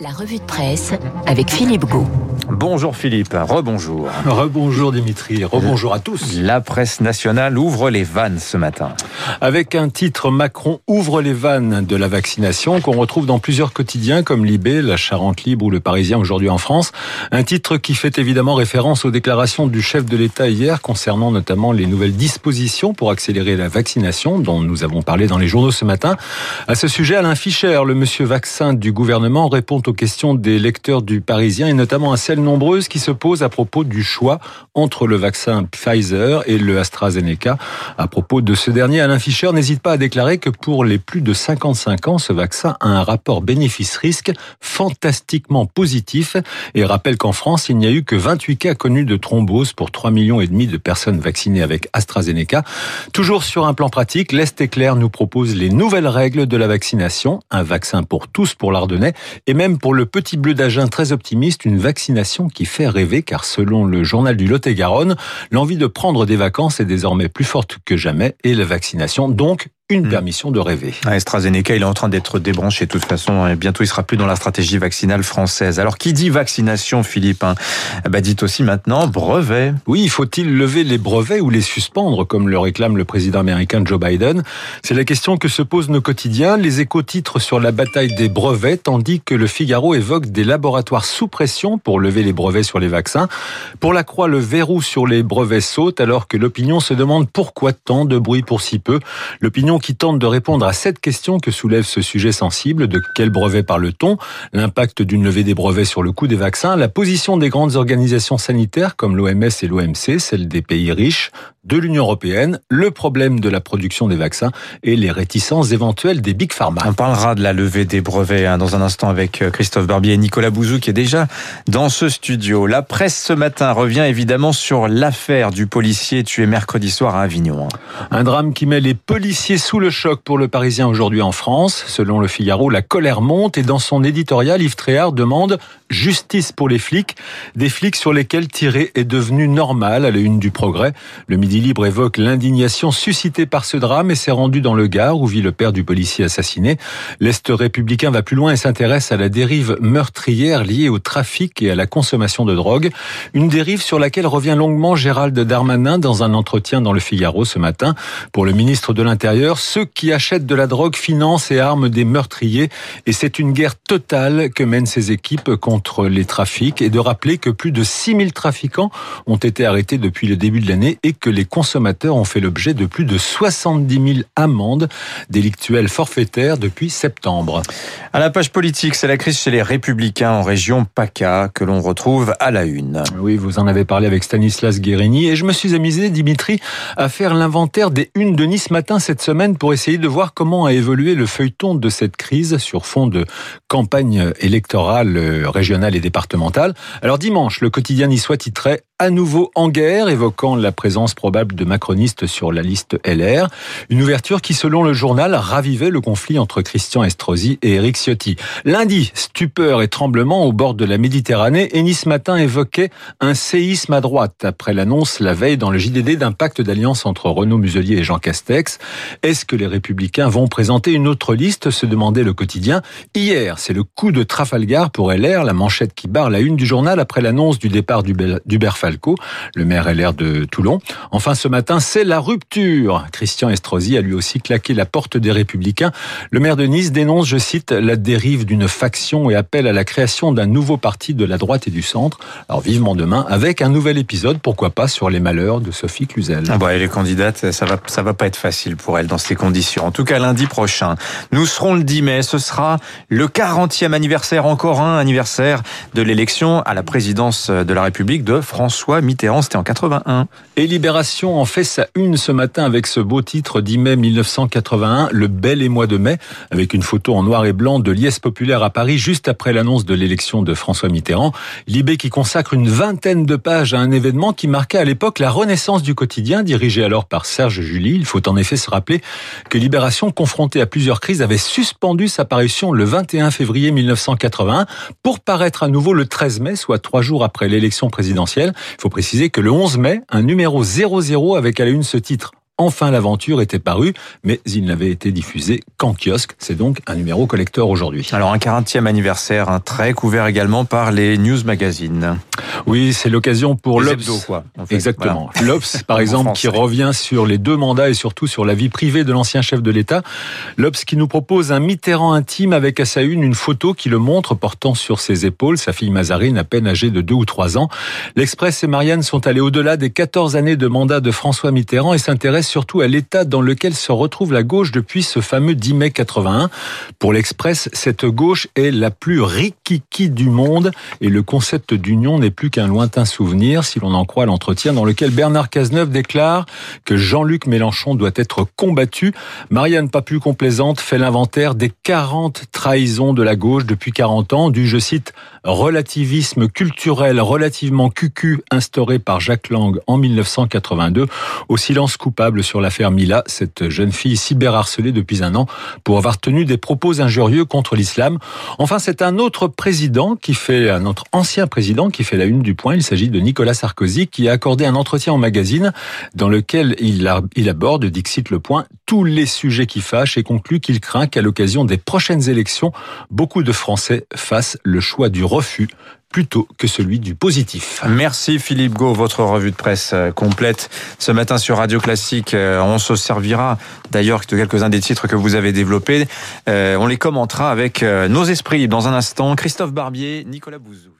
La revue de presse avec Philippe Gau. Bonjour Philippe, rebonjour. Rebonjour Dimitri, rebonjour à tous. La presse nationale ouvre les vannes ce matin. Avec un titre Macron ouvre les vannes de la vaccination qu'on retrouve dans plusieurs quotidiens comme Libé, La Charente Libre ou Le Parisien aujourd'hui en France. Un titre qui fait évidemment référence aux déclarations du chef de l'État hier concernant notamment les nouvelles dispositions pour accélérer la vaccination dont nous avons parlé dans les journaux ce matin. À ce sujet, Alain Fischer, le monsieur vaccin du gouvernement, répond aux questions des lecteurs du Parisien et notamment à celles nombreuses qui se posent à propos du choix entre le vaccin Pfizer et le AstraZeneca. À propos de ce dernier, Alain Fischer n'hésite pas à déclarer que pour les plus de 55 ans, ce vaccin a un rapport bénéfice-risque fantastiquement positif et rappelle qu'en France, il n'y a eu que 28 cas connus de thrombose pour 3 millions et demi de personnes vaccinées avec AstraZeneca. Toujours sur un plan pratique, l'Est éclair nous propose les nouvelles règles de la vaccination, un vaccin pour tous pour l'Ardennais et même pour le petit bleu d'Agen très optimiste, une vaccination qui fait rêver car selon le journal du Lot-et-Garonne, l'envie de prendre des vacances est désormais plus forte que jamais et la vaccination donc une hmm. permission de rêver. AstraZeneca, il est en train d'être débranché de toute façon et bientôt il sera plus dans la stratégie vaccinale française. Alors qui dit vaccination, Philippe hein? Bah, Dites aussi maintenant brevet. Oui, faut-il lever les brevets ou les suspendre comme le réclame le président américain Joe Biden? C'est la question que se posent nos quotidiens. Les échos titrent sur la bataille des brevets tandis que le Figaro évoque des laboratoires sous pression pour lever les brevets sur les vaccins. Pour la Croix, le verrou sur les brevets saute alors que l'opinion se demande pourquoi tant de bruit pour si peu. L'opinion qui tente de répondre à cette question que soulève ce sujet sensible. De quel brevet parle-t-on? L'impact d'une levée des brevets sur le coût des vaccins, la position des grandes organisations sanitaires comme l'OMS et l'OMC, celle des pays riches, de l'Union européenne, le problème de la production des vaccins et les réticences éventuelles des big pharma. On parlera de la levée des brevets hein, dans un instant avec euh, Christophe Barbier et Nicolas Bouzou qui est déjà dans ce studio. La presse ce matin revient évidemment sur l'affaire du policier tué mercredi soir à Avignon. Un drame qui met les policiers sous le choc pour le Parisien aujourd'hui en France. Selon le Figaro, la colère monte et dans son éditorial, Yves Tréhard demande justice pour les flics, des flics sur lesquels tirer est devenu normal à la une du progrès. Le Midi Libre évoque l'indignation suscitée par ce drame et s'est rendu dans le Gard où vit le père du policier assassiné. L'Est républicain va plus loin et s'intéresse à la dérive meurtrière liée au trafic et à la consommation de drogue. Une dérive sur laquelle revient longuement Gérald Darmanin dans un entretien dans le Figaro ce matin. Pour le ministre de l'Intérieur, ceux qui achètent de la drogue financent et arment des meurtriers et c'est une guerre totale que mènent ces équipes contre les trafics et de rappeler que plus de 6000 trafiquants ont été arrêtés depuis le début de l'année et que les consommateurs ont fait l'objet de plus de 70 000 amendes délictuelles forfaitaires depuis septembre. À la page politique, c'est la crise chez les Républicains en région PACA que l'on retrouve à la une. Oui, vous en avez parlé avec Stanislas Guérini et je me suis amusé, Dimitri, à faire l'inventaire des unes de Nice matin cette semaine pour essayer de voir comment a évolué le feuilleton de cette crise sur fond de campagne électorale euh, régionale et départementale. Alors dimanche, le quotidien niçois titrait à nouveau en guerre, évoquant la présence probable de macronistes sur la liste LR. Une ouverture qui, selon le journal, ravivait le conflit entre Christian Estrosi et Éric Ciotti. Lundi, stupeur et tremblement au bord de la Méditerranée et Nice Matin évoquait un séisme à droite après l'annonce la veille dans le JDD d'un pacte d'alliance entre Renaud Muselier et Jean Castex. Est-ce que les Républicains vont présenter une autre liste se demandait le quotidien. Hier, c'est le coup de Trafalgar pour LR, la manchette qui barre la une du journal après l'annonce du départ d'Hubert le maire LR de Toulon. Enfin, ce matin, c'est la rupture. Christian Estrosi a lui aussi claqué la porte des Républicains. Le maire de Nice dénonce, je cite, la dérive d'une faction et appelle à la création d'un nouveau parti de la droite et du centre. Alors vivement demain, avec un nouvel épisode, pourquoi pas, sur les malheurs de Sophie Cluzel. Ah bah, elle est candidate, ça va, ça va pas être facile pour elle dans ces conditions. En tout cas, lundi prochain, nous serons le 10 mai. Ce sera le 40e anniversaire, encore un anniversaire de l'élection à la présidence de la République de François François Mitterrand, c'était en 81. Et Libération en fait sa une ce matin avec ce beau titre 10 mai 1981, Le bel émoi de mai, avec une photo en noir et blanc de liesse populaire à Paris juste après l'annonce de l'élection de François Mitterrand. Libé qui consacre une vingtaine de pages à un événement qui marquait à l'époque la renaissance du quotidien, dirigé alors par Serge Julie. Il faut en effet se rappeler que Libération, confrontée à plusieurs crises, avait suspendu sa parution le 21 février 1981 pour paraître à nouveau le 13 mai, soit trois jours après l'élection présidentielle. Il faut préciser que le 11 mai, un numéro 00 avec à la une ce titre Enfin l'aventure était parue, mais il n'avait été diffusé qu'en kiosque. C'est donc un numéro collector aujourd'hui. Alors un 40e anniversaire, un très couvert également par les news magazines. Oui, c'est l'occasion pour l'Obs. Exactement. L'Obs, par exemple, qui revient sur les deux mandats et surtout sur la vie privée de l'ancien chef de l'État. L'Obs qui nous propose un Mitterrand intime avec à sa une une photo qui le montre portant sur ses épaules sa fille Mazarine à peine âgée de deux ou trois ans. L'Express et Marianne sont allés au-delà des 14 années de mandat de François Mitterrand et s'intéressent surtout à l'état dans lequel se retrouve la gauche depuis ce fameux 10 mai 81. Pour l'Express, cette gauche est la plus rikiki du monde et le concept d'union n'est plus qu'un lointain souvenir si l'on en croit l'entretien dans lequel Bernard Cazeneuve déclare que Jean-Luc Mélenchon doit être combattu. Marianne, pas plus complaisante, fait l'inventaire des 40 trahisons de la gauche depuis 40 ans, du, je cite, relativisme culturel relativement cucu instauré par Jacques Lang en 1982 au silence coupable sur l'affaire Mila, cette jeune fille cyberharcelée depuis un an pour avoir tenu des propos injurieux contre l'islam. Enfin, c'est un autre président qui fait, un autre ancien président qui fait la une du point. Il s'agit de Nicolas Sarkozy qui a accordé un entretien en magazine dans lequel il, il aborde, dixit le point, tous les sujets qui fâchent et conclut qu'il craint qu'à l'occasion des prochaines élections, beaucoup de Français fassent le choix du refus plutôt que celui du positif. Merci Philippe Gau, votre revue de presse euh, complète ce matin sur Radio Classique. Euh, on se servira d'ailleurs de quelques-uns des titres que vous avez développés. Euh, on les commentera avec nos esprits dans un instant. Christophe Barbier, Nicolas Bouzou.